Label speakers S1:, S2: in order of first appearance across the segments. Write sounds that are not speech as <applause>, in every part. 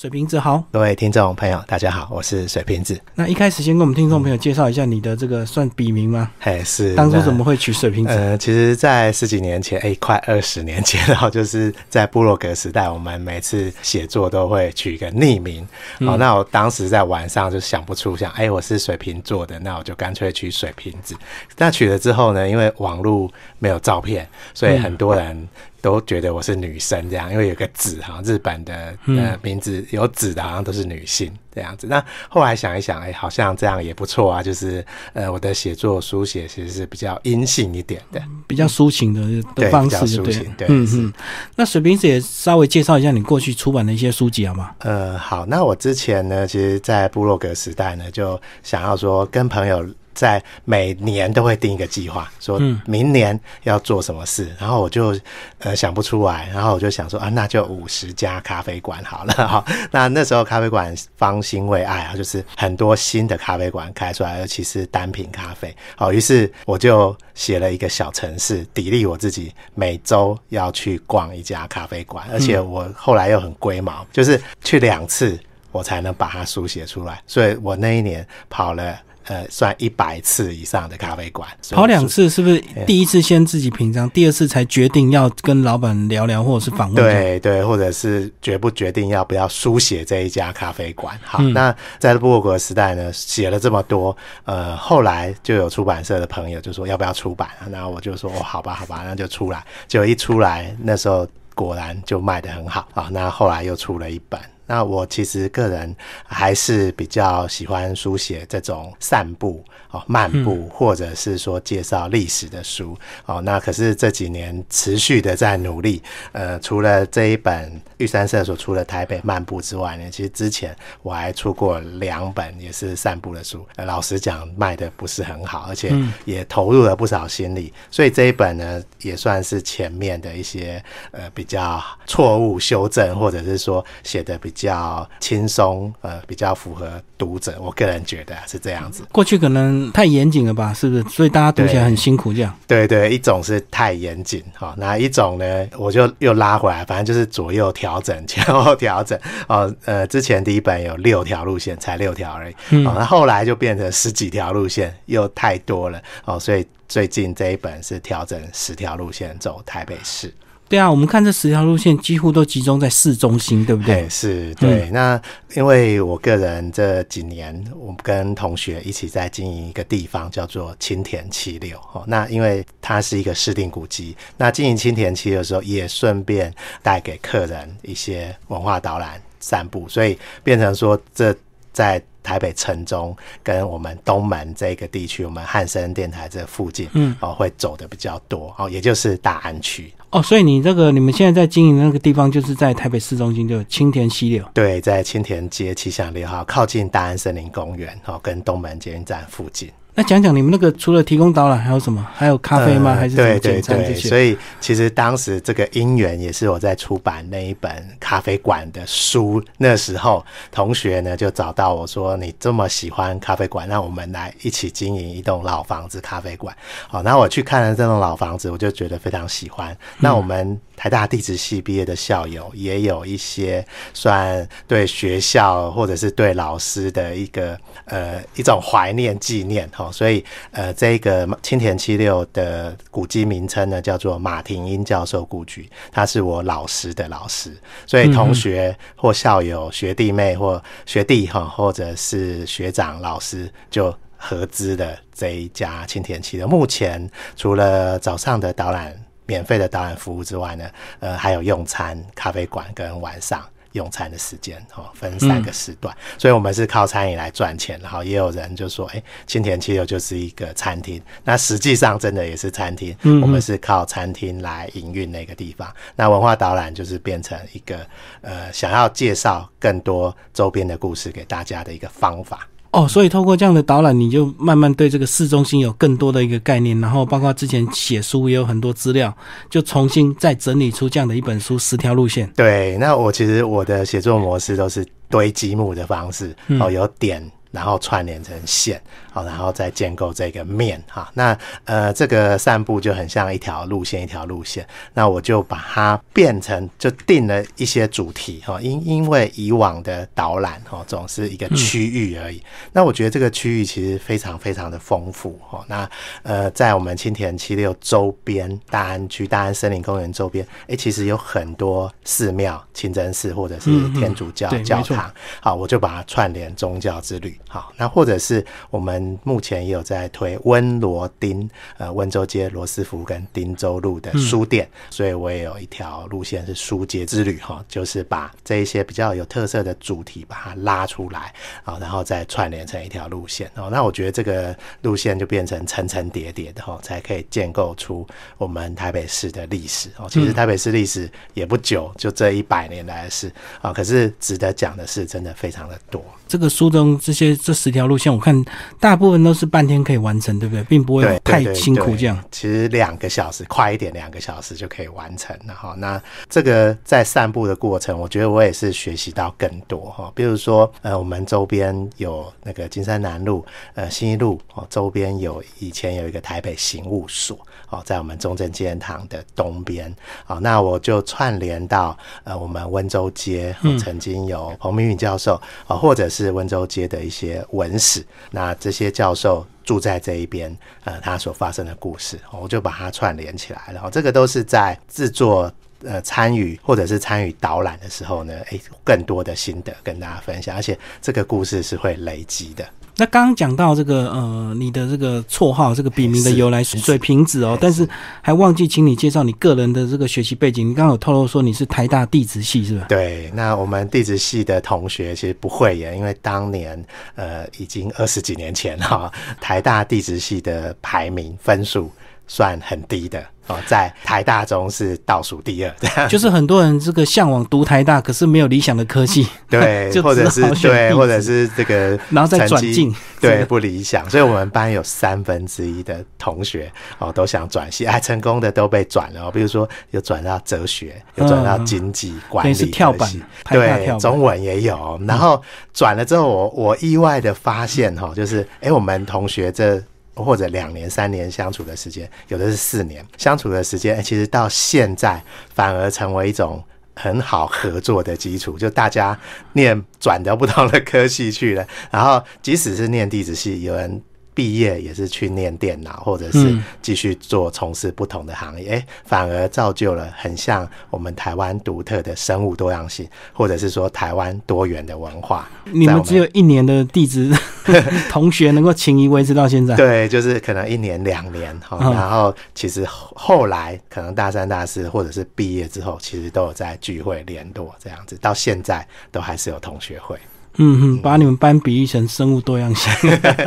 S1: 水瓶子好，
S2: 各位听众朋友，大家好，我是水瓶子。
S1: 那一开始先跟我们听众朋友介绍一下你的这个算笔名吗？
S2: 嘿，是
S1: 当初怎么会取水瓶子？
S2: 呃，其实，在十几年前，哎，快二十年前，然后就是在布洛格时代，我们每次写作都会取一个匿名。好，那我当时在晚上就想不出，想哎，我是水瓶座的，那我就干脆取水瓶子。那取了之后呢，因为网络没有照片，所以很多人。都觉得我是女生这样，因为有个子哈，日本的呃名字有子的，好像都是女性这样子。那后来想一想，哎，好像这样也不错啊。就是呃，我的写作书写其实是比较阴性一点的，
S1: 比较抒情的的方式，
S2: 对对。嗯嗯。
S1: 那水瓶子也稍微介绍一下你过去出版的一些书籍好吗？
S2: 呃，好。那我之前呢，其实，在部落格时代呢，就想要说跟朋友。在每年都会定一个计划，说明年要做什么事，然后我就呃想不出来，然后我就想说啊，那就五十家咖啡馆好了 <laughs> 哈。那那时候咖啡馆方兴未艾啊，就是很多新的咖啡馆开出来，尤其是单品咖啡。好，于是我就写了一个小程式，砥砺我自己每周要去逛一家咖啡馆，而且我后来又很龟毛，就是去两次我才能把它书写出来，所以我那一年跑了。呃，算一百次以上的咖啡馆，
S1: 跑两次是不是？第一次先自己品尝，第二次才决定要跟老板聊聊，或者是访问。
S2: 对对，或者是决不决定要不要书写这一家咖啡馆。好，那在布洛格时代呢，写了这么多，呃，后来就有出版社的朋友就说要不要出版，然后我就说哦，好吧，好吧，那就出来。就一出来，那时候果然就卖得很好啊。那后来又出了一本。那我其实个人还是比较喜欢书写这种散步哦、漫步，或者是说介绍历史的书哦。那可是这几年持续的在努力。呃，除了这一本玉山社所出的《台北漫步》之外呢，其实之前我还出过两本也是散步的书。老实讲，卖的不是很好，而且也投入了不少心力。所以这一本呢，也算是前面的一些呃比较错误修正，或者是说写的比。比较轻松，呃，比较符合读者。我个人觉得是这样子。
S1: 过去可能太严谨了吧，是不是？所以大家读起来很辛苦，这样。
S2: 对对，一种是太严谨，哈，那一种呢，我就又拉回来，反正就是左右调整，前后调整。哦，呃，之前第一本有六条路线，才六条而已。哦，那后来就变成十几条路线，又太多了。哦，所以最近这一本是调整十条路线走台北市。
S1: 对啊，我们看这十条路线几乎都集中在市中心，对不对？
S2: 是，对。那因为我个人这几年，我跟同学一起在经营一个地方，叫做青田七六。哦，那因为它是一个市定古迹，那经营青田七六的时候，也顺便带给客人一些文化导览、散步，所以变成说这在。台北城中跟我们东门这个地区，我们汉森电台这附近，嗯，哦，会走的比较多，哦，也就是大安区。
S1: 哦，所以你这个你们现在在经营的那个地方，就是在台北市中心，就青田溪流。
S2: 对，在青田街七巷六号，靠近大安森林公园，哦，跟东门捷运站附近。
S1: 那讲讲你们那个除了提供导览还有什么？还有咖啡吗？还是
S2: 对对对，所以其实当时这个因缘也是我在出版那一本咖啡馆的书，那时候同学呢就找到我说：“你这么喜欢咖啡馆，那我们来一起经营一栋老房子咖啡馆。”好，那我去看了这栋老房子，我就觉得非常喜欢。那我们。台大地质系毕业的校友也有一些算对学校或者是对老师的一个呃一种怀念纪念哈，所以呃这个青田七六的古迹名称呢叫做马廷英教授故居，他是我老师的老师，所以同学或校友学弟妹或学弟哈或者是学长老师就合资的这一家青田七六，目前除了早上的导览。免费的导览服务之外呢，呃，还有用餐咖啡馆跟晚上用餐的时间哦，分三个时段，所以我们是靠餐饮来赚钱。然后也有人就说，哎，青田七六就是一个餐厅，那实际上真的也是餐厅，我们是靠餐厅来营运那个地方。那文化导览就是变成一个呃，想要介绍更多周边的故事给大家的一个方法。
S1: 哦，所以透过这样的导览，你就慢慢对这个市中心有更多的一个概念，然后包括之前写书也有很多资料，就重新再整理出这样的一本书《十条路线》。
S2: 对，那我其实我的写作模式都是堆积木的方式，哦，有点。然后串联成线，好，然后再建构这个面哈。那呃，这个散步就很像一条路线，一条路线。那我就把它变成就定了一些主题哈。因因为以往的导览哈，总是一个区域而已。那我觉得这个区域其实非常非常的丰富哈。那呃，在我们青田七六周边大安区大安森林公园周边，哎，其实有很多寺庙、清真寺或者是天主教教堂。好，我就把它串联宗教之旅。好，那或者是我们目前也有在推温罗丁，呃，温州街罗斯福跟汀州路的书店，所以我也有一条路线是书街之旅哈，就是把这一些比较有特色的主题把它拉出来啊，然后再串联成一条路线哦。那我觉得这个路线就变成层层叠叠的哈，才可以建构出我们台北市的历史哦。其实台北市历史也不久，就这一百年来的事啊，可是值得讲的是真的非常的多。
S1: 这个书中这些这十条路线，我看大部分都是半天可以完成，对不对？并不会太辛苦这样。
S2: 其实两个小时，快一点两个小时就可以完成了哈。那这个在散步的过程，我觉得我也是学习到更多哈。比如说，呃，我们周边有那个金山南路、呃新一路哦，周边有以前有一个台北行务所哦，在我们中正纪念堂的东边哦，那我就串联到呃我们温州街，曾经有彭明允教授啊，或者是。是温州街的一些文史，那这些教授住在这一边，呃，他所发生的故事，我就把它串联起来，然后这个都是在制作、呃，参与或者是参与导览的时候呢，诶，更多的心得跟大家分享，而且这个故事是会累积的。
S1: 那刚刚讲到这个呃，你的这个绰号、这个笔名的由来，水瓶子哦，但是还忘记请你介绍你个人的这个学习背景。你刚刚有透露说你是台大地质系是吧？
S2: 对，那我们地质系的同学其实不会耶，因为当年呃已经二十几年前哈，<laughs> 台大地质系的排名分数算很低的。哦，在台大中是倒数第二，
S1: 就是很多人这个向往读台大，可是没有理想的科技，
S2: 对，<laughs> 或者是对，或者是这个，
S1: 然后再转进，
S2: 对，不理想。所以我们班有三分之一的同学哦，都想转系，哎，成功的都被转了。比如说，有转到哲学，有转到经济管理，
S1: 是跳板，
S2: 对，中文也有。然后转了之后，我我意外的发现哈，就是哎，我们同学这。或者两年、三年相处的时间，有的是四年相处的时间，其实到现在反而成为一种很好合作的基础。就大家念转到不同的科系去了，然后即使是念地质系，有人。毕业也是去念电脑，或者是继续做从事不同的行业，哎，反而造就了很像我们台湾独特的生物多样性，或者是说台湾多元的文化。
S1: 你们只有一年的地质 <laughs> 同学能够情谊维持到现在？
S2: 对，就是可能一年两年哈，然后其实后来可能大三、大四，或者是毕业之后，其实都有在聚会联络这样子，到现在都还是有同学会。
S1: 嗯哼，把你们班比喻成生物多样性。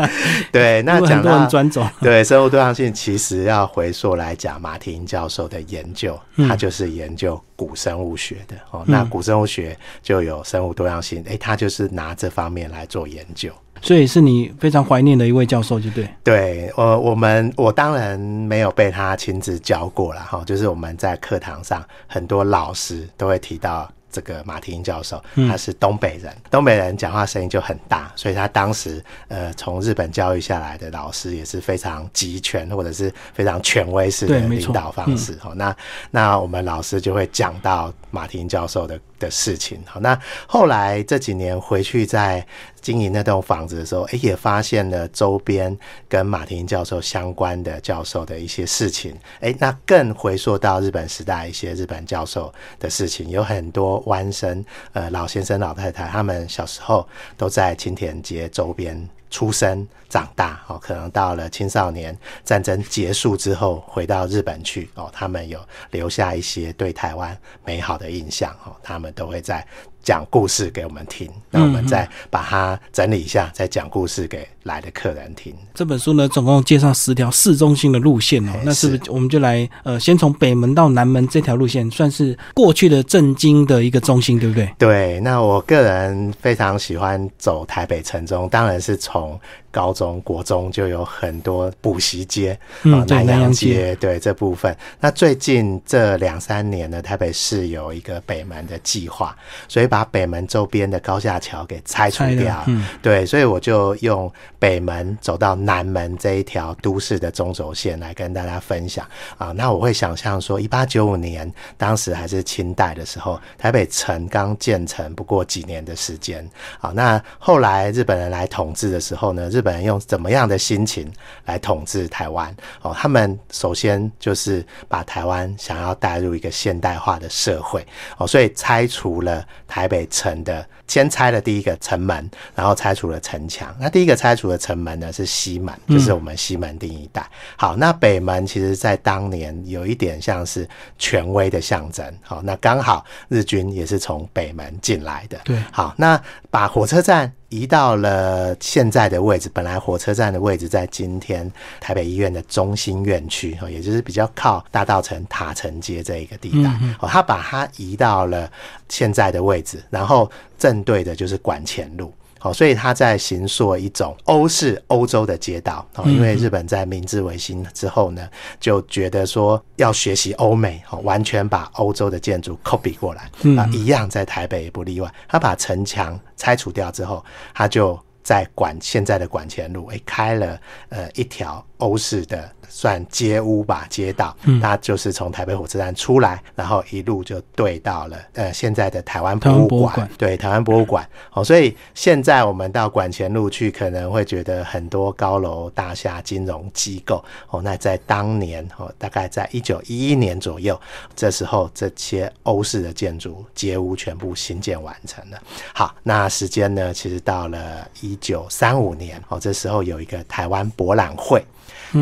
S1: <laughs>
S2: 对，<laughs> 那讲到
S1: 专走。<laughs>
S2: 对，生物多样性其实要回溯来讲，马廷教授的研究，他就是研究古生物学的哦。那古生物学就有生物多样性，哎，他就是拿这方面来做研究。
S1: 所以是你非常怀念的一位教授，就对。
S2: 对，我我们我当然没有被他亲自教过了哈，就是我们在课堂上很多老师都会提到。这个马廷教授，他是东北人，东北人讲话声音就很大，所以他当时呃从日本教育下来的老师也是非常集权或者是非常权威式的领导方式。哦，那那我们老师就会讲到马廷教授的。的事情好，那后来这几年回去在经营那栋房子的时候，哎，也发现了周边跟马廷教授相关的教授的一些事情，哎，那更回溯到日本时代一些日本教授的事情，有很多弯生呃老先生老太太，他们小时候都在青田街周边。出生长大哦，可能到了青少年战争结束之后回到日本去哦，他们有留下一些对台湾美好的印象哦，他们都会在。讲故事给我们听，那我们再把它整理一下，再讲故事给来的客人听。
S1: 这本书呢，总共介绍十条市中心的路线哦。那是不是我们就来呃，先从北门到南门这条路线，算是过去的震惊的一个中心，对不对？
S2: 对。那我个人非常喜欢走台北城中，当然是从高中国中就有很多补习街，
S1: 嗯
S2: 啊南洋
S1: 街
S2: 对这部分。那最近这两三年呢，台北市有一个北门的计划，所以把北门周边的高架桥给拆除掉。
S1: 嗯
S2: 对，所以我就用北门走到南门这一条都市的中轴线来跟大家分享啊。那我会想象说，一八九五年当时还是清代的时候，台北城刚建成不过几年的时间啊。那后来日本人来统治的时候呢，日本人用怎么样的心情来统治台湾？哦，他们首先就是把台湾想要带入一个现代化的社会哦，所以拆除了台北城的，先拆了第一个城门，然后拆除了城墙。那第一个拆除的城门呢是西门，就是我们西门町一带。好，那北门其实在当年有一点像是权威的象征。好，那刚好日军也是从北门进来的。
S1: 对
S2: 好，那把火车站移到了现在的位置，本来火车站的位置在今天台北医院的中心院区，哦，也就是比较靠大道城塔城街这一个地带。哦，他把它移到了现在的位置，然后正对的就是管前路。好，所以他在行塑一种欧式欧洲的街道哦，因为日本在明治维新之后呢，就觉得说要学习欧美哦，完全把欧洲的建筑 copy 过来啊，一样在台北也不例外。他把城墙拆除掉之后，他就在管现在的管前路，诶，开了呃一条欧式的算街屋吧街道，它就是从台北火车站出来，然后一路就对到了呃现在的台湾博物馆，
S1: 博物馆
S2: 对台湾博物馆。哦，所以现在我们到管前路去，可能会觉得很多高楼大厦、金融机构。哦，那在当年哦，大概在一九一一年左右，这时候这些欧式的建筑街屋全部新建完成了。好，那时间呢，其实到了一九三五年，哦，这时候有一个台湾博览会。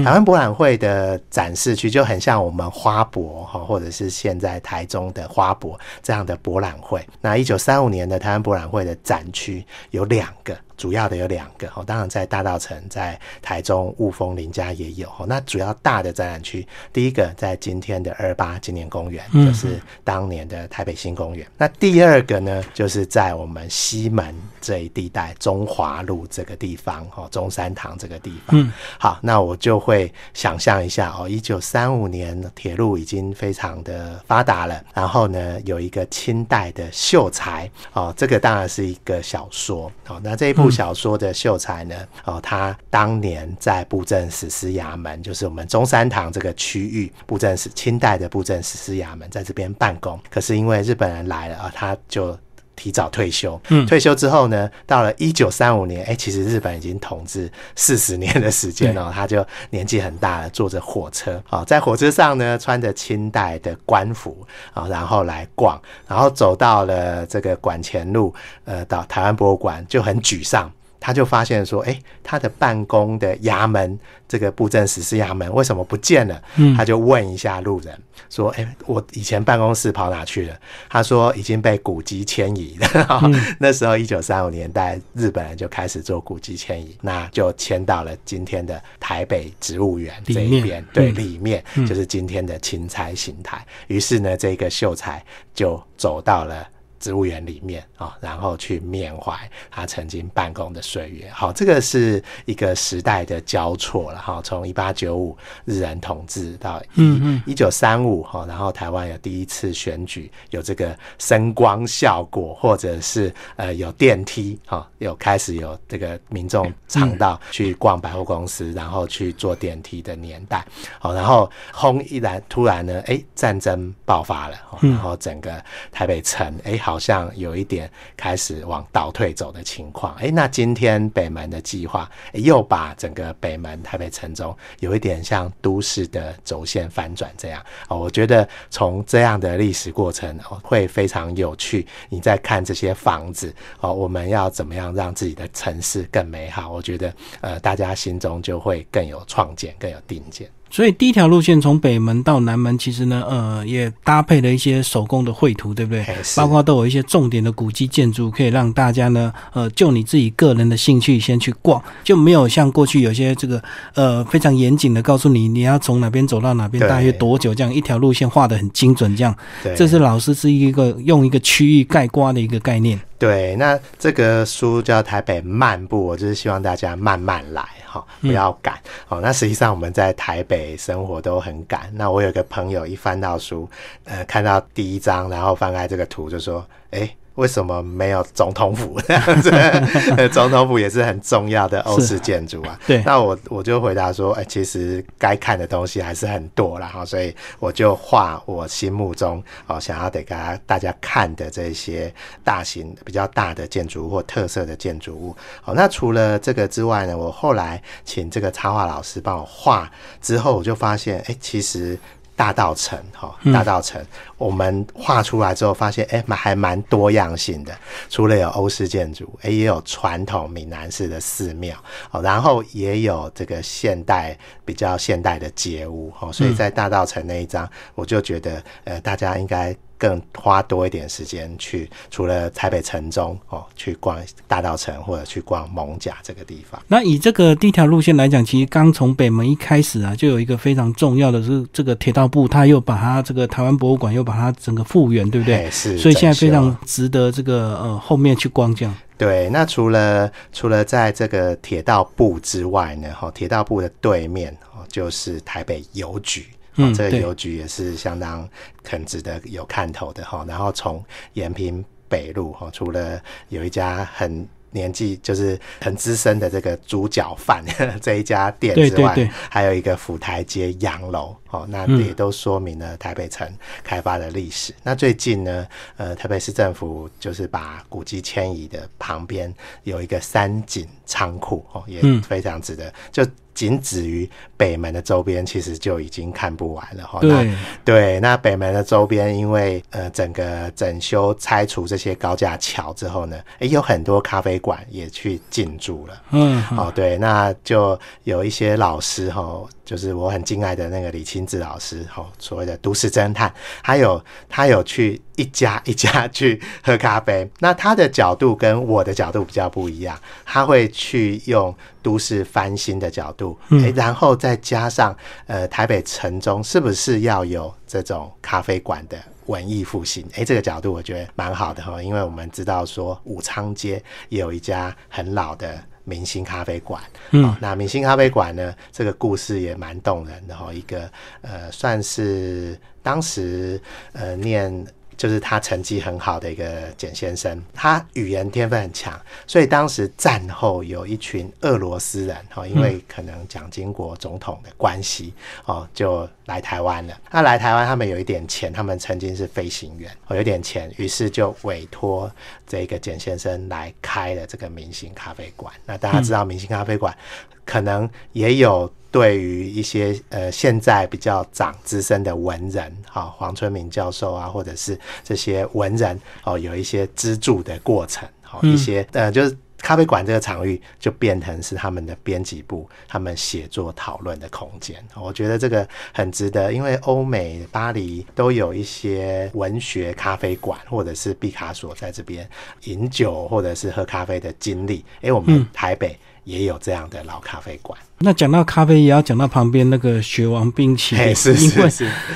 S2: 台湾博览会的展示区就很像我们花博哈，或者是现在台中的花博这样的博览会。那一九三五年的台湾博览会的展区有两个。主要的有两个哦，当然在大道城、在台中雾峰林家也有哦。那主要大的展览区，第一个在今天的二八纪念公园，就是当年的台北新公园。那第二个呢，就是在我们西门这一地带，中华路这个地方哦，中山堂这个地方。
S1: 嗯，
S2: 好，那我就会想象一下哦，一九三五年铁路已经非常的发达了，然后呢，有一个清代的秀才哦，这个当然是一个小说哦。那这一部小说的秀才呢，哦，他当年在布政使司衙门，就是我们中山堂这个区域布政使清代的布政使司衙门，在这边办公。可是因为日本人来了啊，他就。提早退休，
S1: 嗯。
S2: 退休之后呢，到了一九三五年，哎、其实日本已经统治四十年的时间哦，他就年纪很大了，坐着火车。啊、在火车上呢，穿着清代的官服啊、然后来逛，然后走到了这个馆前路，呃，到台湾博物馆就很沮丧。他就发现说，哎、他的办公的衙门，这个布政使司衙门为什么不见了？
S1: 嗯
S2: 他就问一下路人说，哎、我以前办公室跑哪去了？他说已经被古籍迁移了。<laughs> 那时候一九三五年代，日本人就开始做古籍迁移，那就迁到了今天的台北植物园这一边，对，
S1: 嗯
S2: 里面就是今天的钦差形态。于是呢，这个秀才就走到了。植物园里面啊、然后去缅怀他曾经办公的岁月。好，这个是一个时代的交错了哈。从一八九五日人统治到
S1: 一
S2: 一九三五哈，然后台湾有第一次选举，有这个声光效果，或者是呃有电梯哈，有开始有这个民众尝到去逛百货公司，然后去坐电梯的年代。好，然后轰一然突然呢，哎，战争爆发了，哦然后整个台北城哎好好像有一点开始往倒退走的情况。哎，那今天北门的计划又把整个北门台北城中有一点像都市的轴线翻转这样。哦，我觉得从这样的历史过程哦会非常有趣。你在看这些房子哦，我们要怎么样让自己的城市更美好？我觉得呃，大家心中就会更有创建，更有定见。
S1: 所以第一条路线从北门到南门，其实呢，呃，也搭配了一些手工的绘图，对不对？包括都有一些重点的古迹建筑，可以让大家呢，呃，就你自己个人的兴趣先去逛，就没有像过去有些这个呃非常严谨的告诉你你要从哪边走到哪边，大约多久，这样一条路线画的很精准，这样。这是老师是一个用一个区域概括的一个概念。
S2: 对，那这个书叫《台北漫步》，我就是希望大家慢慢来，哈，不要赶。哦，那实际上我们在台北生活都很赶。那我有个朋友一翻到书，呃，看到第一章，然后翻开这个图，就说：“哎。”为什么没有总统府这样子？总统府也是很重要的欧式建筑啊。
S1: 对，
S2: 那我我就回答说，哎，其实该看的东西还是很多了哈，所以我就画我心目中哦想要得给大家看的这些大型比较大的建筑或特色的建筑物。哦，那除了这个之外呢，我后来请这个插画老师帮我画之后，我就发现，哎，其实。大道城，哈，大道城，我们画出来之后发现，哎，还蛮多样性的。除了有欧式建筑，哎，也有传统闽南式的寺庙，哦，然后也有这个现代比较现代的街屋，哦，所以在大道城那一张，我就觉得，呃，大家应该。更花多一点时间去，除了台北城中哦，去逛大道城或者去逛蒙甲这个地方。
S1: 那以这个第一条路线来讲，其实刚从北门一开始啊，就有一个非常重要的是这个铁道部，它又把它这个台湾博物馆又把它整个复原，对不对？
S2: 是。
S1: 所以现在非常值得这个呃后面去逛这样。
S2: 对，那除了除了在这个铁道部之外呢，哈，铁道部的对面哦，就是台北邮局。嗯，这个邮局也是相当很值得有看头的哈。然后从延平北路哈，除了有一家很年纪就是很资深的这个猪脚饭 <laughs> 这一家店之外，还有一个府台街洋楼哦，那也都说明了台北城开发的历史。那最近呢，呃，台北市政府就是把古迹迁移的旁边有一个三井仓库哦，也非常值得就。仅止于北门的周边，其实就已经看不完了哈。
S1: 对
S2: 对，那北门的周边，因为呃整个整修拆除这些高架桥之后呢，诶，有很多咖啡馆也去进驻了。嗯，哦对，那就有一些老师哈。就是我很敬爱的那个李清志老师，吼，所谓的都市侦探，还有他有去一家一家去喝咖啡，<laughs> 那他的角度跟我的角度比较不一样，他会去用都市翻新的角度，哎，然后再加上呃台北城中是不是要有这种咖啡馆的文艺复兴？哎，这个角度我觉得蛮好的哈，因为我们知道说武昌街也有一家很老的。明星咖啡馆，嗯，那明星咖啡馆呢？这个故事也蛮动人的哈。一个呃，算是当时呃念。就是他成绩很好的一个简先生，他语言天分很强，所以当时战后有一群俄罗斯人哦，因为可能蒋经国总统的关系哦，就来台湾了。那来台湾，他们有一点钱，他们曾经是飞行员，哦，有点钱，于是就委托这个简先生来开了这个明星咖啡馆。那大家知道，明星咖啡馆可能也有。对于一些呃现在比较长资深的文人，哈，黄春明教授啊，或者是这些文人哦，有一些资助的过程，好一些呃，就是咖啡馆这个场域就变成是他们的编辑部，他们写作讨论的空间。我觉得这个很值得，因为欧美巴黎都有一些文学咖啡馆，或者是毕卡索在这边饮酒或者是喝咖啡的经历。哎，我们台北。也有这样的老咖啡馆。
S1: 那讲到咖啡，也要讲到旁边那个雪王冰淇淋，因为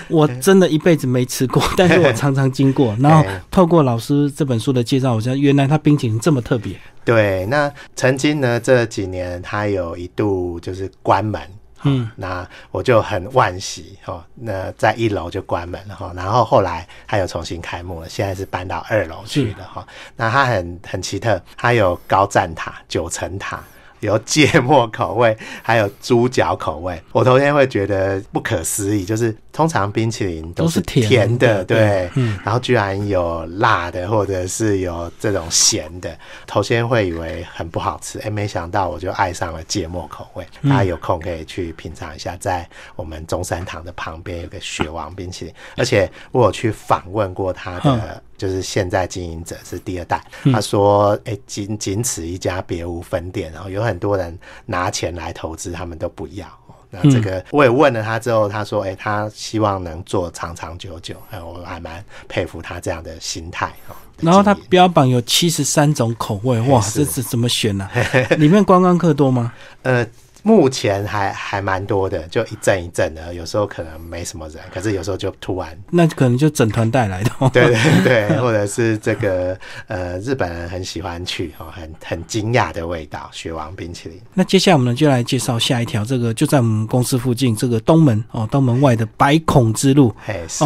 S1: 我真的一辈子没吃过，但是我常常经过。然后透过老师这本书的介绍，我知道原来它冰淇淋这么特别。
S2: 对，那曾经呢这几年它有一度就是关门，嗯，那我就很惋惜哦。那在一楼就关门了哈，然后后来它又重新开幕了，现在是搬到二楼去了哈。那它很很奇特，它有高站塔、九层塔。有芥末口味，还有猪脚口味。我头天会觉得不可思议，就是通常冰淇淋都是甜的，对，嗯，然后居然有辣的，或者是有这种咸的。头先会以为很不好吃，哎，没想到我就爱上了芥末口味。大家有空可以去品尝一下，在我们中山堂的旁边有个雪王冰淇淋，而且我有去访问过他的。就是现在经营者是第二代，他说：“哎，仅仅此一家，别无分店。然后有很多人拿钱来投资，他们都不要。那这个我也问了他之后，他说：“哎，他希望能做长长久久。”哎，我还蛮佩服他这样的心态哈。
S1: 然后他标榜有七十三种口味，哇，这是怎么选呢？<laughs> 里面观光客多吗？
S2: 呃。目前还还蛮多的，就一阵一阵的，有时候可能没什么人，可是有时候就突然，
S1: 那可能就整团带来的，<laughs>
S2: 对对对，或者是这个呃日本人很喜欢去哦，很很惊讶的味道，雪王冰淇淋。
S1: 那接下来我们就来介绍下一条，这个就在我们公司附近，这个东门哦，东门外的百孔之路，
S2: 嘿是。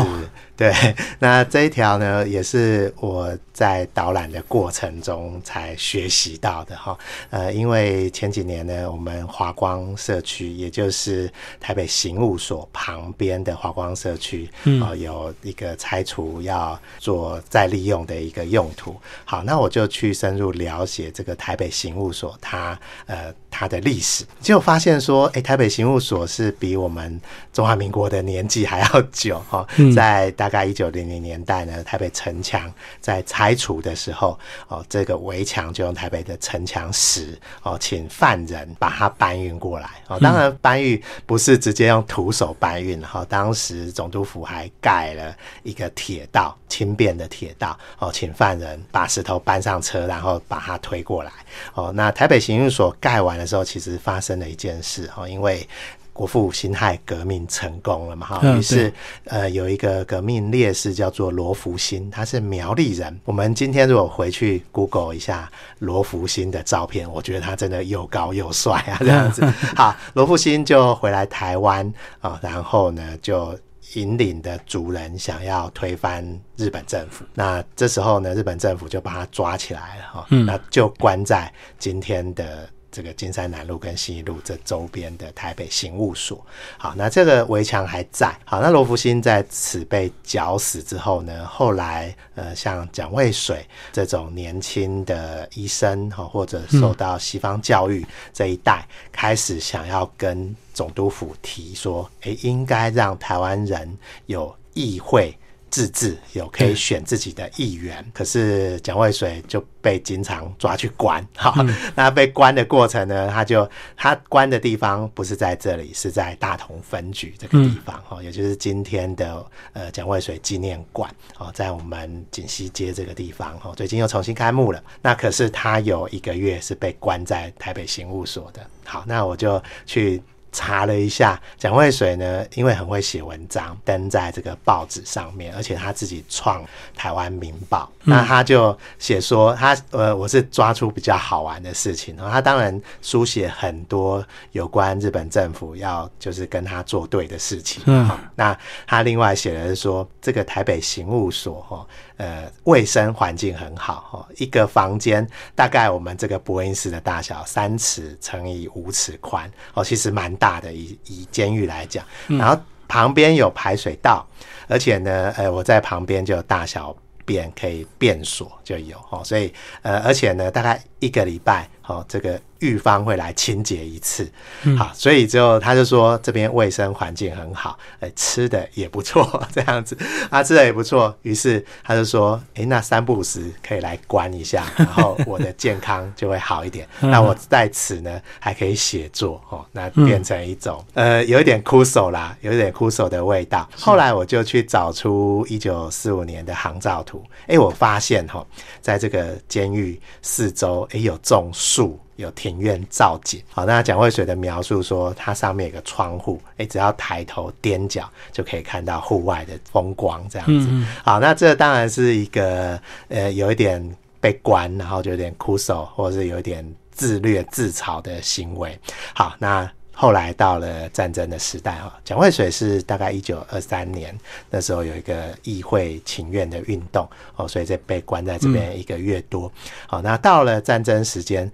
S2: 对，<laughs> 那这一条呢，也是我在导览的过程中才学习到的哈。呃，因为前几年呢，我们华光社区，也就是台北刑务所旁边的华光社区，哦，有一个拆除要做再利用的一个用途。好，那我就去深入了解这个台北刑务所，它呃它的历史，结果发现说，哎，台北刑务所是比我们中华民国的年纪还要久 <laughs> 哈，在大。大概一九零零年代呢，台北城墙在拆除的时候，哦，这个围墙就用台北的城墙石哦，请犯人把它搬运过来哦。当然，搬运不是直接用徒手搬运哈，当时总督府还盖了一个铁道，轻便的铁道哦，请犯人把石头搬上车，然后把它推过来哦。那台北刑运所盖完的时候，其实发生了一件事哦，因为。国父辛亥革命成功了嘛？哈，于是呃有一个革命烈士叫做罗福新，他是苗栗人。我们今天如果回去 Google 一下罗福新的照片，我觉得他真的又高又帅啊，这样子。<laughs> 好，罗福新就回来台湾啊，然后呢就引领的族人想要推翻日本政府。那这时候呢，日本政府就把他抓起来了哈，那就关在今天的。这个金山南路跟新一路这周边的台北刑务所，好，那这个围墙还在。好，那罗福星在此被绞死之后呢，后来呃，像蒋渭水这种年轻的医生哈，或者受到西方教育这一代，开始想要跟总督府提说，哎，应该让台湾人有议会。自治有可以选自己的议员，可是蒋渭水就被经常抓去关。<laughs> 哈，那被关的过程呢？他就他关的地方不是在这里，是在大同分局这个地方。哈，也就是今天的呃蒋渭水纪念馆。哦，在我们锦溪街这个地方。哈，最近又重新开幕了。那可是他有一个月是被关在台北刑务所的。好，那我就去。查了一下，蒋渭水呢，因为很会写文章，登在这个报纸上面，而且他自己创台湾民报，那他就写说他呃，我是抓出比较好玩的事情，然后他当然书写很多有关日本政府要就是跟他作对的事情。嗯，那他另外写的是说，这个台北刑务所哈。呃，卫生环境很好哈，一个房间大概我们这个播音室的大小，三尺乘以五尺宽哦，其实蛮大的，一一监狱来讲。然后旁边有排水道，而且呢，呃，我在旁边就有大小便可以便所就有哦，所以呃，而且呢，大概一个礼拜。哦，这个浴方会来清洁一次，好，所以之后他就说这边卫生环境很好，哎，吃的也不错，<laughs> 这样子，啊，吃的也不错，于是他就说，哎，那三不五时可以来关一下，<laughs> 然后我的健康就会好一点。那我在此呢还可以写作，哦，那变成一种呃，有一点枯手啦，有一点枯手的味道。后来我就去找出一九四五年的航照图，哎，我发现哈，在这个监狱四周，哎，有种树。树有庭院造景，好，那蒋渭水的描述说，它上面有个窗户，哎，只要抬头踮脚就可以看到户外的风光，这样子。好，那这当然是一个呃，有一点被关，然后就有点枯手，或者是有一点自虐自嘲的行为。好，那。后来到了战争的时代啊，蒋渭水是大概一九二三年那时候有一个议会请愿的运动哦，所以这被关在这边一个月多。好，那到了战争时间，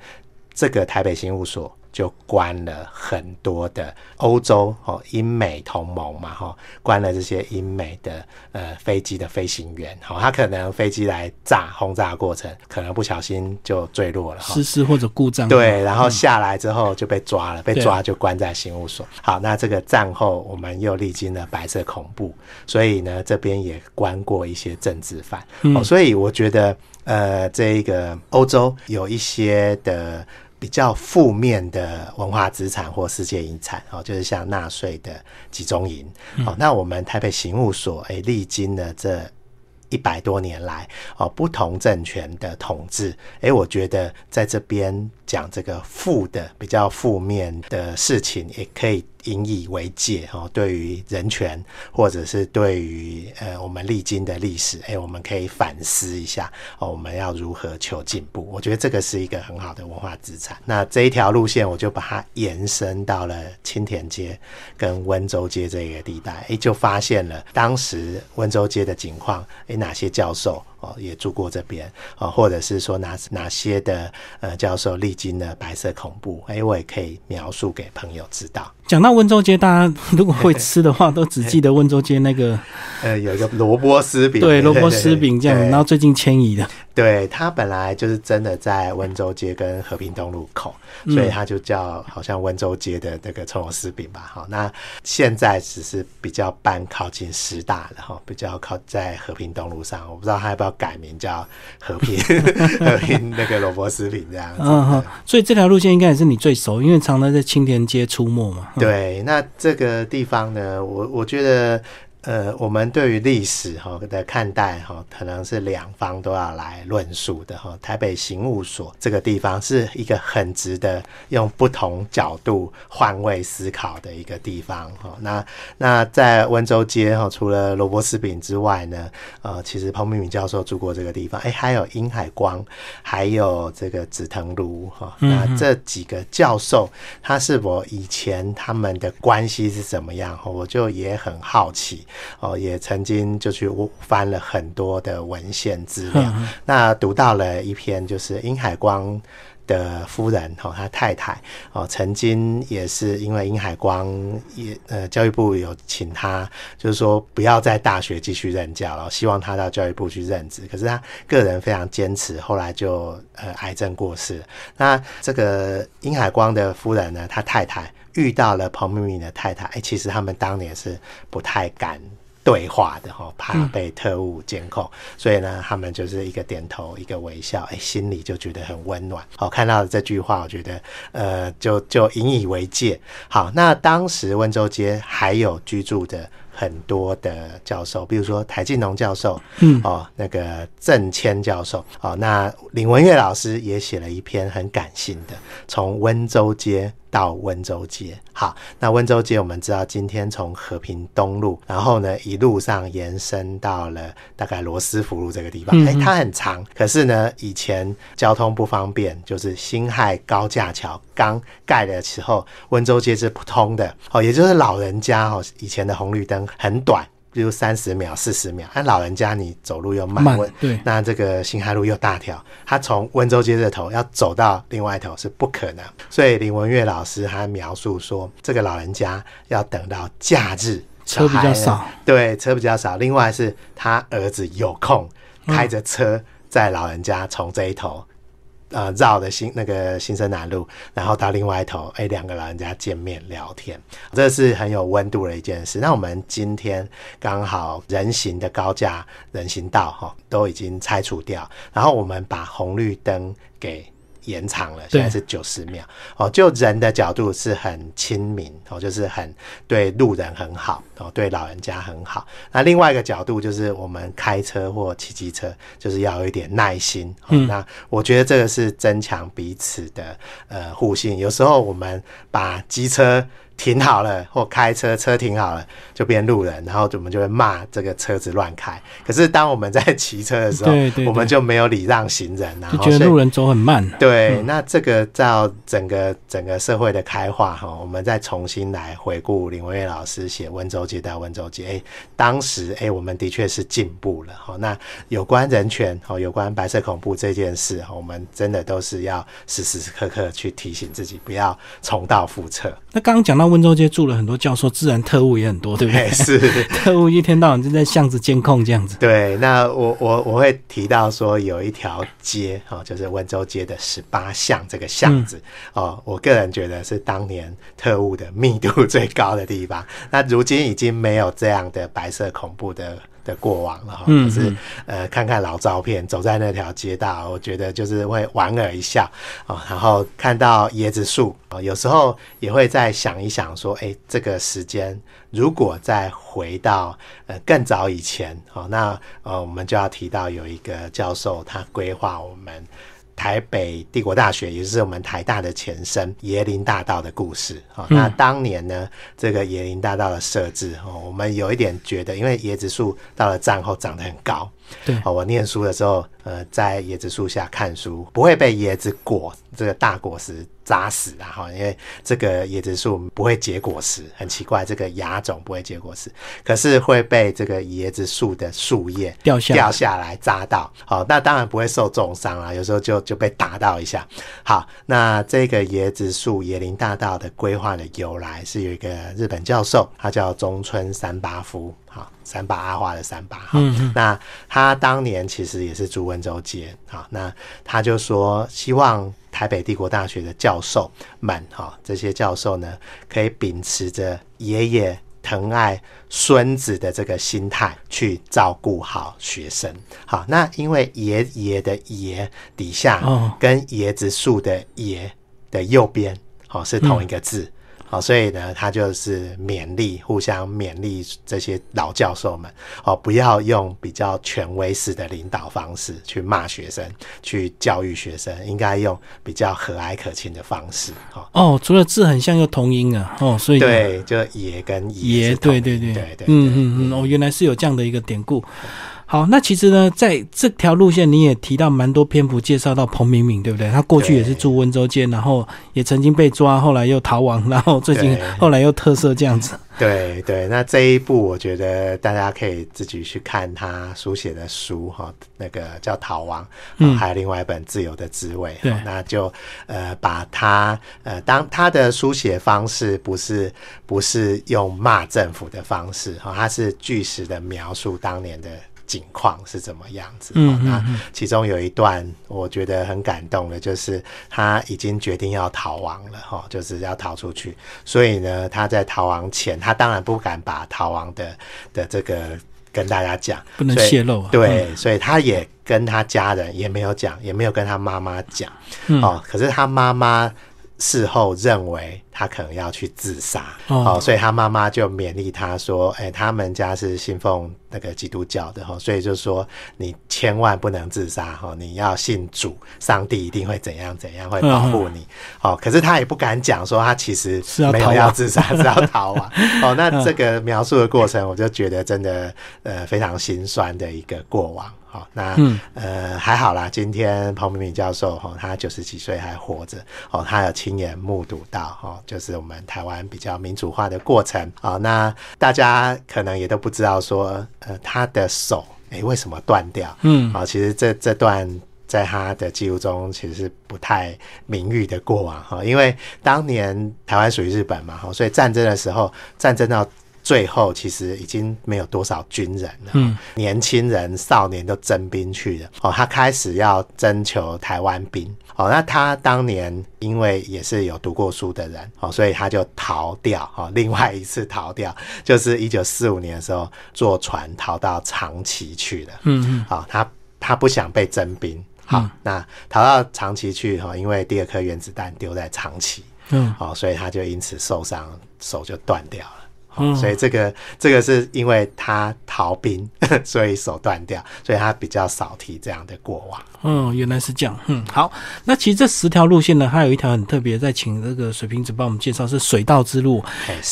S2: 这个台北刑务所。就关了很多的欧洲哦，英美同盟嘛哈，关了这些英美的呃飞机的飞行员，好，他可能飞机来炸轰炸过程，可能不小心就坠落了，
S1: 失事或者故障，
S2: 对，然后下来之后就被抓了，被抓就关在刑务所。好，那这个战后我们又历经了白色恐怖，所以呢这边也关过一些政治犯，哦，所以我觉得呃这个欧洲有一些的。比较负面的文化资产或世界遗产哦，就是像纳税的集中营哦。那我们台北刑务所诶，历经了这一百多年来哦，不同政权的统治，诶，我觉得在这边讲这个负的比较负面的事情，也可以。引以为戒哦，对于人权或者是对于呃我们历经的历史，哎，我们可以反思一下哦，我们要如何求进步？我觉得这个是一个很好的文化资产。那这一条路线，我就把它延伸到了青田街跟温州街这个地带，哎，就发现了当时温州街的情况，哎，哪些教授哦也住过这边哦，或者是说哪哪些的呃教授历经了白色恐怖，哎，我也可以描述给朋友知道。
S1: 讲到温州街，大家如果会吃的话，都只记得温州街那个，<laughs>
S2: 呃，有一个萝卜丝饼，
S1: 对，萝卜丝饼这样，<laughs> 然后最近迁移的。
S2: 对，它本来就是真的在温州街跟和平东路口，所以它就叫好像温州街的那个葱油丝饼吧。好，那现在只是比较搬靠近师大了哈，比较靠在和平东路上。我不知道它要不要改名叫和平 <laughs> 和平那个萝卜丝饼这样子。嗯哼，
S1: 所以这条路线应该也是你最熟，因为常常在青田街出没嘛。
S2: 对，那这个地方呢，我我觉得。呃，我们对于历史哈的看待哈，可能是两方都要来论述的哈。台北刑务所这个地方是一个很值得用不同角度换位思考的一个地方哈。那那在温州街哈，除了罗伯斯饼之外呢，呃，其实彭明敏教授住过这个地方，哎，还有殷海光，还有这个紫藤庐哈。那这几个教授，他是我以前他们的关系是怎么样？我就也很好奇。哦，也曾经就去翻了很多的文献资料，那读到了一篇，就是殷海光的夫人哦，他太太哦，曾经也是因为殷海光也呃，教育部有请他，就是说不要在大学继续任教了，希望他到教育部去任职，可是他个人非常坚持，后来就呃癌症过世。那这个殷海光的夫人呢，他太太。遇到了彭明敏的太太，哎，其实他们当年是不太敢对话的哈，怕被特务监控，所以呢，他们就是一个点头，一个微笑，哎，心里就觉得很温暖。好，看到这句话，我觉得呃，就就引以为戒。好，那当时温州街还有居住的。很多的教授，比如说台进农教授，嗯，哦，那个郑谦教授，哦，那林文月老师也写了一篇很感性的，从温州街到温州街。好，那温州街我们知道，今天从和平东路，然后呢一路上延伸到了大概罗斯福路这个地方。哎，它很长，可是呢以前交通不方便，就是辛亥高架桥刚盖的时候，温州街是不通的。哦，也就是老人家哦，以前的红绿灯。很短，比如三十秒、四十秒。那老人家你走路又慢，
S1: 对，
S2: 那这个新海路又大条，他从温州街这头要走到另外一头是不可能。所以林文月老师他描述说，这个老人家要等到假日，
S1: 车比较少，
S2: 对，车比较少。另外是他儿子有空开着车载老人家从这一头。呃，绕的新那个新生南路，然后到另外一头，哎，两个老人家见面聊天，这是很有温度的一件事。那我们今天刚好人行的高架人行道哈都已经拆除掉，然后我们把红绿灯给。延长了，现在是九十秒哦。就人的角度是很亲民哦，就是很对路人很好哦，对老人家很好。那另外一个角度就是我们开车或骑机车，就是要有一点耐心。嗯，那我觉得这个是增强彼此的呃互信。有时候我们把机车。停好了，或开车车停好了，就变路人，然后我们就会骂这个车子乱开。可是当我们在骑车的时候，我们就没有礼让行人，
S1: 然后觉得路人走很慢。
S2: 对，那这个照整个整个社会的开化哈，我们再重新来回顾林文月老师写温州街到温州街，哎，当时哎，我们的确是进步了哈。那有关人权哦，有关白色恐怖这件事，我们真的都是要时时刻刻去提醒自己，不要重蹈覆辙。
S1: 那刚刚讲到。温州街住了很多教授，自然特务也很多，对不对？
S2: 是 <laughs>
S1: 特务一天到晚就在巷子监控这样子。
S2: 对，那我我我会提到说有一条街哦，就是温州街的十八巷这个巷子哦，我个人觉得是当年特务的密度最高的地方。那如今已经没有这样的白色恐怖的。的过往了哈。可是呃，看看老照片，走在那条街道，我觉得就是会莞尔一笑啊。然后看到椰子树啊，有时候也会再想一想说，哎，这个时间如果再回到呃更早以前哦，那呃我们就要提到有一个教授他规划我们。台北帝国大学，也就是我们台大的前身椰林大道的故事啊。那当年呢，这个椰林大道的设置哦，我们有一点觉得，因为椰子树到了战后长得很高。
S1: 对，
S2: 我念书的时候，呃，在椰子树下看书，不会被椰子果这个大果实扎死啊！哈，因为这个椰子树不会结果实，很奇怪，这个芽种不会结果实，可是会被这个椰子树的树叶
S1: 掉下
S2: 掉下来扎到。好，那当然不会受重伤啊，有时候就就被打到一下。好，那这个椰子树椰林大道的规划的由来是有一个日本教授，他叫中村三八夫。好，三八阿花的三八。嗯，那他当年其实也是朱温州街。好，那他就说，希望台北帝国大学的教授们，哈，这些教授呢，可以秉持着爷爷疼爱孙子的这个心态，去照顾好学生。好，那因为爷爷的爷底下，跟椰子树的椰的右边，哦，是同一个字。好，所以呢，他就是勉励，互相勉励这些老教授们，哦，不要用比较权威式的领导方式去骂学生，去教育学生，应该用比较和蔼可亲的方式。
S1: 哦，哦，除了字很像，又同音啊，哦，所以
S2: 对，就爷跟爷，
S1: 对对对
S2: 对对，
S1: 嗯嗯嗯，哦，原来是有这样的一个典故。好，那其实呢，在这条路线你也提到蛮多篇幅介绍到彭明敏，对不对？他过去也是住温州街，然后也曾经被抓，后来又逃亡，然后最近后来又特色这样子。
S2: 对对，那这一部我觉得大家可以自己去看他书写的书哈，那个叫《逃亡》，嗯，还有另外一本《自由的滋味》。
S1: 对，
S2: 那就呃把他呃当他的书写方式不是不是用骂政府的方式哈，他是据实的描述当年的。景况是怎么样子？嗯，那其中有一段我觉得很感动的，就是他已经决定要逃亡了，哈，就是要逃出去。所以呢，他在逃亡前，他当然不敢把逃亡的的这个跟大家讲，
S1: 不能泄露。
S2: 对，所以他也跟他家人也没有讲，也没有跟他妈妈讲。哦，可是他妈妈。事后认为他可能要去自杀，哦，所以他妈妈就勉励他说：“哎，他们家是信奉那个基督教的哈，所以就说你千万不能自杀哈，你要信主，上帝一定会怎样怎样会保护你。”哦，可是他也不敢讲说他其实没有要自杀，是要逃啊。<laughs> 哦，那这个描述的过程，我就觉得真的呃非常心酸的一个过往。好，那呃还好啦。今天彭明敏教授哈，他九十几岁还活着哦，他有亲眼目睹到哈，就是我们台湾比较民主化的过程啊。那大家可能也都不知道说，呃，他的手哎为什么断掉？嗯，啊，其实这这段在他的记录中其实是不太名誉的过往哈，因为当年台湾属于日本嘛哈，所以战争的时候，战争到。最后其实已经没有多少军人了，嗯，年轻人、少年都征兵去了。哦，他开始要征求台湾兵。哦，那他当年因为也是有读过书的人，哦，所以他就逃掉。哦，<laughs> 另外一次逃掉就是一九四五年的时候坐船逃到长崎去了。嗯嗯。好，他他不想被征兵。好，那逃到长崎去哈，因为第二颗原子弹丢在长崎。嗯。好，所以他就因此受伤，手就断掉了。所以这个这个是因为他逃兵，<laughs> 所以手断掉，所以他比较少提这样的过往。
S1: 嗯，原来是这样。嗯，好，那其实这十条路线呢，还有一条很特别，在请这个水瓶子帮我们介绍是水道之路。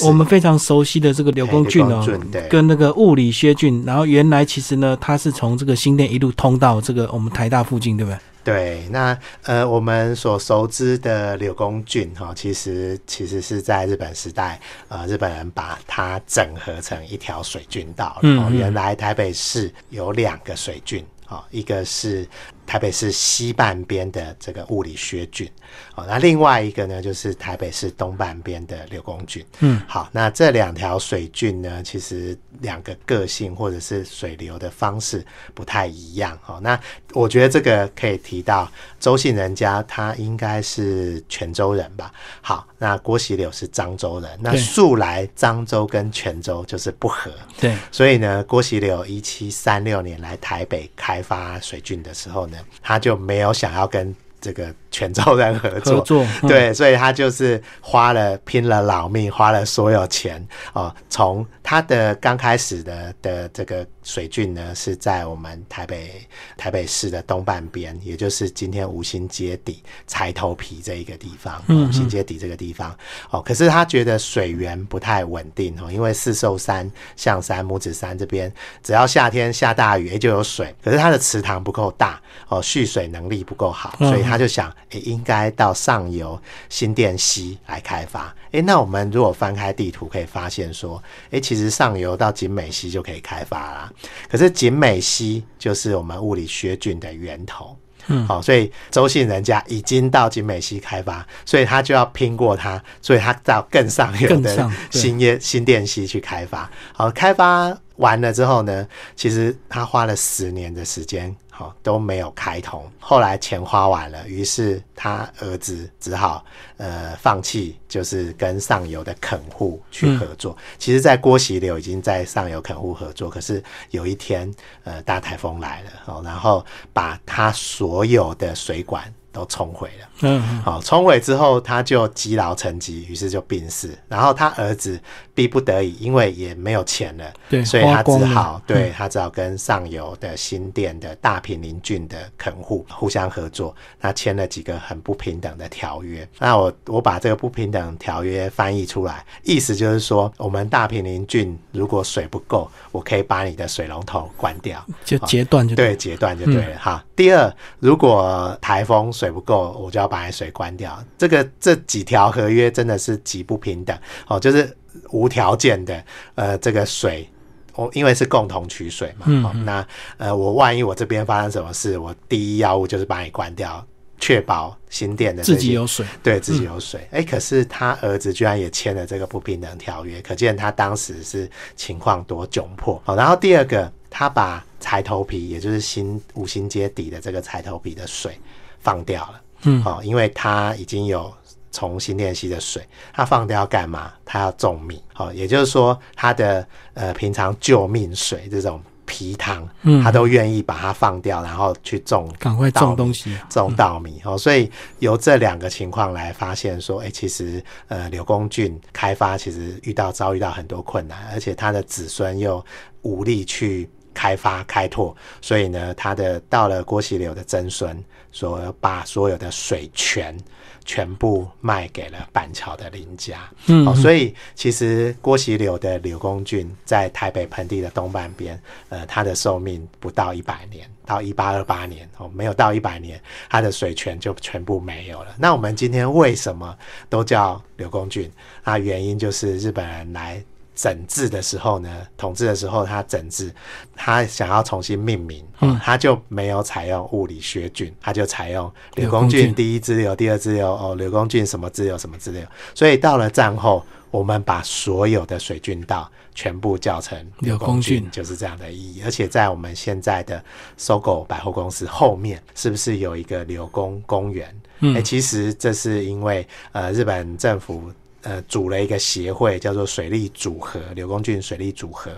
S1: 我们非常熟悉的这个刘公俊哦，跟那个物理薛俊，然后原来其实呢，他是从这个新店一路通到这个我们台大附近，对不对？
S2: 对，那呃，我们所熟知的柳公郡哈，其实其实是在日本时代，呃，日本人把它整合成一条水郡道。嗯，原来台北市有两个水郡，哈，一个是。台北市西半边的这个物理学菌，哦，那另外一个呢，就是台北市东半边的柳公菌。
S1: 嗯，
S2: 好，那这两条水郡呢，其实两个个性或者是水流的方式不太一样。哦，那我觉得这个可以提到周姓人家，他应该是泉州人吧？好，那郭喜柳是漳州人，那素来漳州跟泉州就是不合。
S1: 对，
S2: 所以呢，郭喜柳一七三六年来台北开发水郡的时候呢。他就没有想要跟这个泉州人合作，对，所以他就是花了拼了老命，花了所有钱哦。从他的刚开始的的这个水郡呢，是在我们台北台北市的东半边，也就是今天五星街底柴头皮这一个地方，五星街底这个地方哦。可是他觉得水源不太稳定哦，因为四寿山、象山、拇指山这边，只要夏天下大雨，哎就有水，可是它的池塘不够大哦，蓄水能力不够好，所以他就想，哎，应该到上游新店溪来开发。哎，那我们如果翻开地图，可以发现说，哎，其实上游到景美溪就可以开发啦。可是景美溪就是我们物理学菌的源头，
S1: 嗯，
S2: 好，所以周姓人家已经到景美溪开发，所以他就要拼过它，所以他到更上游的新业新店溪去开发。好，开发完了之后呢，其实他花了十年的时间。好都没有开通，后来钱花完了，于是他儿子只好呃放弃，就是跟上游的垦户去合作。其实，在郭喜柳已经在上游垦户合作，可是有一天呃大台风来了，哦，然后把他所有的水管。都冲毁了，
S1: 嗯，
S2: 好，冲毁之后他就积劳成疾，于是就病逝。然后他儿子逼不得已，因为也没有钱了，
S1: 对，
S2: 所以他只好，对他只好跟上游的新店的大平林郡的垦户互相合作，他签了几个很不平等的条约。那我我把这个不平等条约翻译出来，意思就是说，我们大平林郡如果水不够，我可以把你的水龙头关掉，
S1: 就截断就
S2: 对，截断就对了哈。第二，如果台风。水不够，我就要把你水关掉。这个这几条合约真的是极不平等哦，就是无条件的。呃，这个水，我因为是共同取水嘛，
S1: 嗯，
S2: 那呃，我万一我这边发生什么事，我第一要务就是把你关掉，确保新店的
S1: 自己有水，
S2: 对自己有水。哎，可是他儿子居然也签了这个不平等条约，可见他当时是情况多窘迫。好，然后第二个，他把柴头皮，也就是新五星街底的这个柴头皮的水。放掉了，
S1: 嗯，
S2: 哦，因为它已经有重新店溪的水，它放掉干嘛？它要种米，哦，也就是说，它的呃平常救命水这种皮糖，
S1: 嗯，
S2: 它都愿意把它放掉，然后去种，
S1: 赶快种东西，
S2: 种稻米，哦，所以由这两个情况来发现说，哎，其实呃柳公俊开发其实遇到遭遇到很多困难，而且他的子孙又无力去。开发开拓，所以呢，他的到了郭喜柳的曾孙，说把所有的水权全部卖给了板桥的林家。
S1: 嗯，哦，
S2: 所以其实郭喜柳的柳公郡在台北盆地的东半边，呃，它的寿命不到一百年，到一八二八年哦，没有到一百年，它的水权就全部没有了。那我们今天为什么都叫柳公郡？那原因就是日本人来。整治的时候呢，统治的时候，他整治，他想要重新命名，
S1: 嗯，
S2: 他就没有采用物理学菌，他就采用柳公菌第一支流、第二支流，哦，柳公菌什么支流什么支流，所以到了战后，我们把所有的水菌道全部叫成柳公菌，就是这样的意义。而且在我们现在的搜狗百货公司后面，是不是有一个柳公公园？
S1: 嗯，
S2: 哎，其实这是因为呃，日本政府。呃，组了一个协会，叫做水利组合，柳公郡水利组合。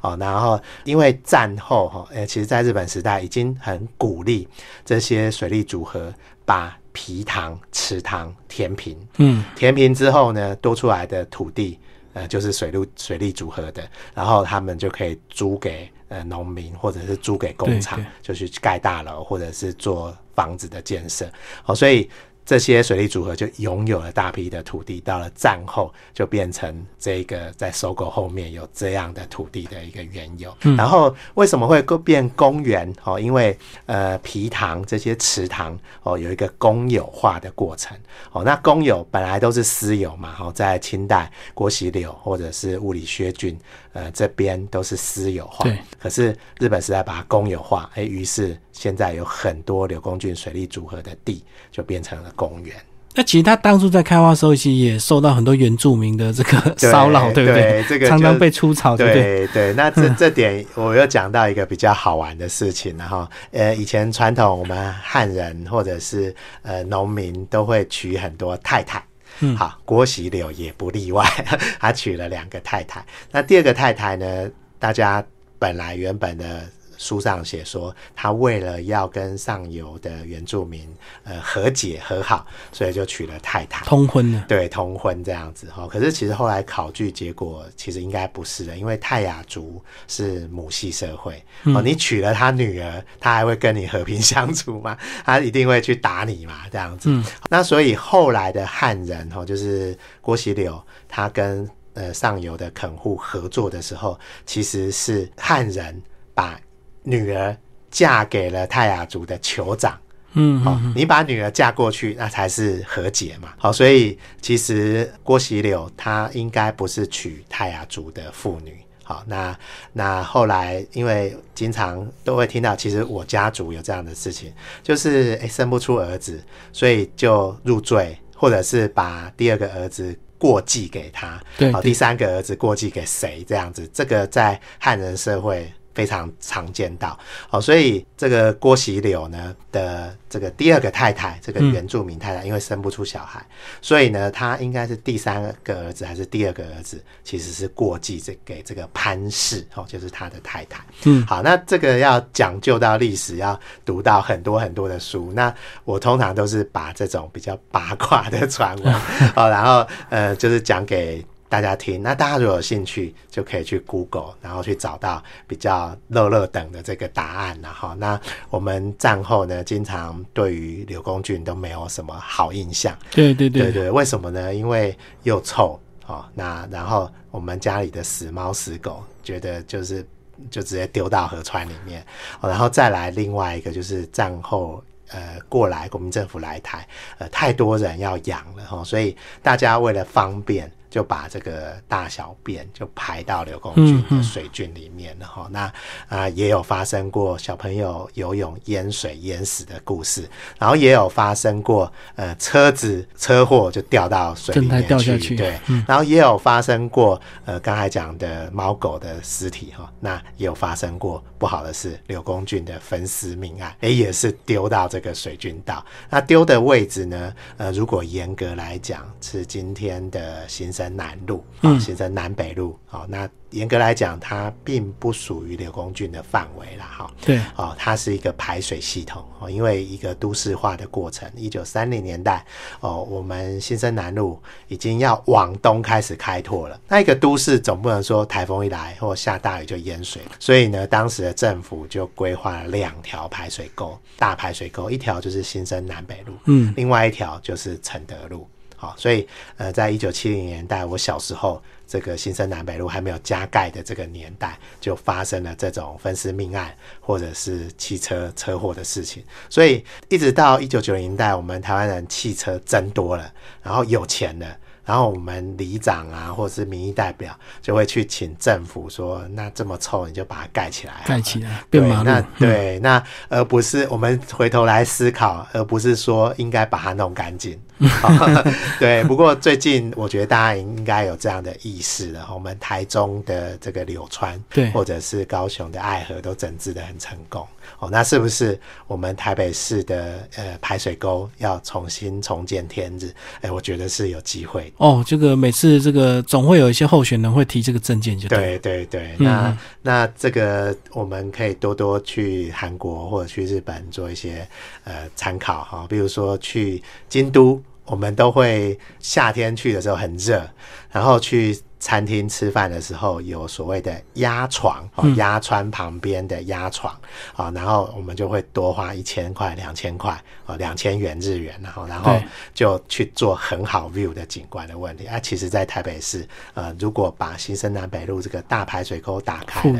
S2: 哦，然后因为战后哈，呃，其实在日本时代已经很鼓励这些水利组合把皮塘、池塘填平。
S1: 嗯，
S2: 填平之后呢，多出来的土地，呃，就是水利水利组合的，然后他们就可以租给呃农民，或者是租给工厂，就去盖大楼，或者是做房子的建设。哦，所以。这些水利组合就拥有了大批的土地，到了战后就变成这个在收购后面有这样的土地的一个缘由。然后为什么会变公园？哦，因为呃皮塘这些池塘哦有一个公有化的过程。哦，那公有本来都是私有嘛。哦，在清代郭喜柳或者是物理薛俊呃这边都是私有化，
S1: 对。
S2: 可是日本时代把它公有化，哎，于是现在有很多柳公郡水利组合的地就变成了公园。
S1: 那其实他当初在开发时候，其实也受到很多原住民的这个 <laughs> <laughs> 骚扰，对不对？
S2: 这个
S1: 常常被出草，对不
S2: 对？对，那这 <laughs> 这点我又讲到一个比较好玩的事情，然后呃，以前传统我们汉人或者是呃农民都会娶很多太太，嗯，好，郭喜柳也不例外，<laughs> 他娶了两个太太。那第二个太太呢，大家本来原本的。书上写说，他为了要跟上游的原住民呃和解和好，所以就娶了太太，
S1: 通婚了。
S2: 对，通婚这样子哈。可是其实后来考据结果，其实应该不是的，因为泰雅族是母系社会哦，你娶了他女儿，他还会跟你和平相处吗？<laughs> 他一定会去打你嘛，这样子。那所以后来的汉人哈，就是郭喜柳，他跟呃上游的垦户合作的时候，其实是汉人把。女儿嫁给了泰雅族的酋长，
S1: 嗯，好，
S2: 你把女儿嫁过去，那才是和解嘛。好，所以其实郭喜柳她应该不是娶泰雅族的妇女。好，那那后来因为经常都会听到，其实我家族有这样的事情，就是诶生不出儿子，所以就入赘，或者是把第二个儿子过继给他，
S1: 对，
S2: 第三个儿子过继给谁这样子，这个在汉人社会。非常常见到，哦，所以这个郭喜柳呢的这个第二个太太，这个原住民太太，因为生不出小孩，所以呢，他应该是第三个儿子还是第二个儿子，其实是过继这给这个潘氏，哦，就是他的太太。
S1: 嗯，
S2: 好，那这个要讲究到历史，要读到很多很多的书。那我通常都是把这种比较八卦的传闻，<laughs> 哦，然后呃，就是讲给。大家听，那大家如果有兴趣，就可以去 Google，然后去找到比较乐乐等的这个答案然后那我们战后呢，经常对于柳公俊都没有什么好印象。
S1: 对对对
S2: 对，为什么呢？因为又臭哦。那然后我们家里的死猫死狗，觉得就是就直接丢到河川里面。然后再来另外一个就是战后呃过来国民政府来台，呃太多人要养了哈，所以大家为了方便。就把这个大小便就排到柳公菌的水菌里面了哈。那啊也有发生过小朋友游泳淹水淹死的故事，然后也有发生过呃车子车祸就掉到水里面去，对，然后也有发生过呃刚才讲的猫狗的尸体哈。那也有发生过不好的事，柳公菌的分尸命案，哎也是丢到这个水郡道。那丢的位置呢？呃，如果严格来讲是今天的新。南路啊，形成南北路好，那。严格来讲，它并不属于柳公郡的范围了，哈。
S1: 对，
S2: 哦，它是一个排水系统哦，因为一个都市化的过程。一九三零年代，哦，我们新生南路已经要往东开始开拓了。那一个都市总不能说台风一来或下大雨就淹水，所以呢，当时的政府就规划了两条排水沟，大排水沟，一条就是新生南北路，
S1: 嗯，
S2: 另外一条就是承德路。好，所以呃，在一九七零年代，我小时候。这个新生南北路还没有加盖的这个年代，就发生了这种分尸命案或者是汽车车祸的事情。所以一直到一九九零年代，我们台湾人汽车增多了，然后有钱了，然后我们里长啊，或者是民意代表就会去请政府说：“那这么臭，你就把它盖起来，
S1: 盖起来变马
S2: 路。”对，那而不是我们回头来思考，而不是说应该把它弄干净。<laughs> 对，不过最近我觉得大家应该有这样的意识了。我们台中的这个柳川，
S1: 对，
S2: 或者是高雄的爱河都整治的很成功。哦，那是不是我们台北市的呃排水沟要重新重见天日？哎，我觉得是有机会。
S1: 哦，这个每次这个总会有一些候选人会提这个证件，就
S2: 对对对。那那这个我们可以多多去韩国或者去日本做一些呃参考哈，比如说去京都。我们都会夏天去的时候很热，然后去。餐厅吃饭的时候有所谓的压床，哦，压川旁边的压床，啊，然后我们就会多花一千块、两千块，哦，两千元日元，然后，然后就去做很好 view 的景观的问题。啊，其实，在台北市，呃，如果把新生南北路这个大排水沟打开，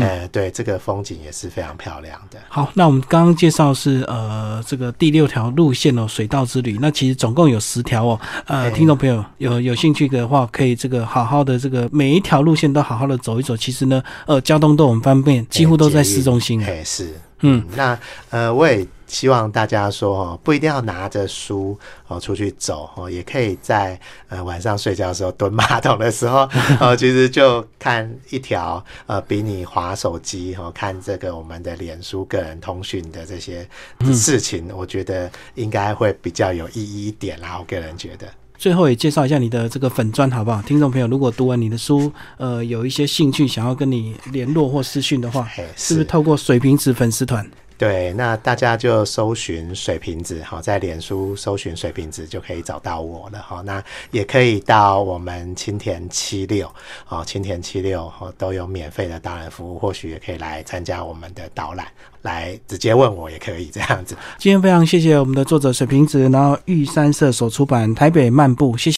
S2: 呃，对，这个风景也是非常漂亮的。
S1: 好，那我们刚刚介绍是呃这个第六条路线哦，水稻之旅。那其实总共有十条哦，呃，听众朋友有有兴趣的话，可以这个好好。的这个每一条路线都好好的走一走，其实呢，呃，交通都很方便，几乎都在市中心。
S2: 哎，是，嗯，那呃，我也。希望大家说哦，不一定要拿着书哦出去走哦，也可以在呃晚上睡觉的时候蹲马桶的时候 <laughs> 哦，其实就看一条呃比你划手机哦看这个我们的脸书个人通讯的这些事情，我觉得应该会比较有意义一点啦。我个人觉得，
S1: 最后也介绍一下你的这个粉砖好不好？听众朋友如果读完你的书，呃，有一些兴趣想要跟你联络或私讯的话，是不是透过水瓶子粉丝团？
S2: 对，那大家就搜寻水瓶子，哈，在脸书搜寻水瓶子就可以找到我了，哈。那也可以到我们青田七六，哦，青田七六，哦，都有免费的导览服务，或许也可以来参加我们的导览，来直接问我也可以这样子。
S1: 今天非常谢谢我们的作者水瓶子，然后玉山社所出版《台北漫步》，谢谢。